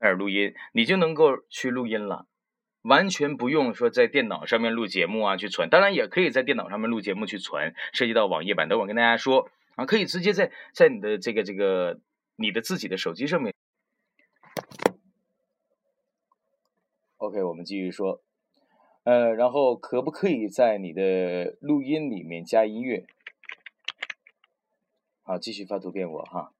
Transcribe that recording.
开始录音你就能够去录音了。完全不用说在电脑上面录节目啊去存当然也可以在电脑上面录节目去存涉及到网页版的我跟大家说啊可以直接在在你的这个这个你的自己的手机上面。Ok 我们继续说。呃然后可不可以在你的录音里面加音乐？好继续发图片我哈。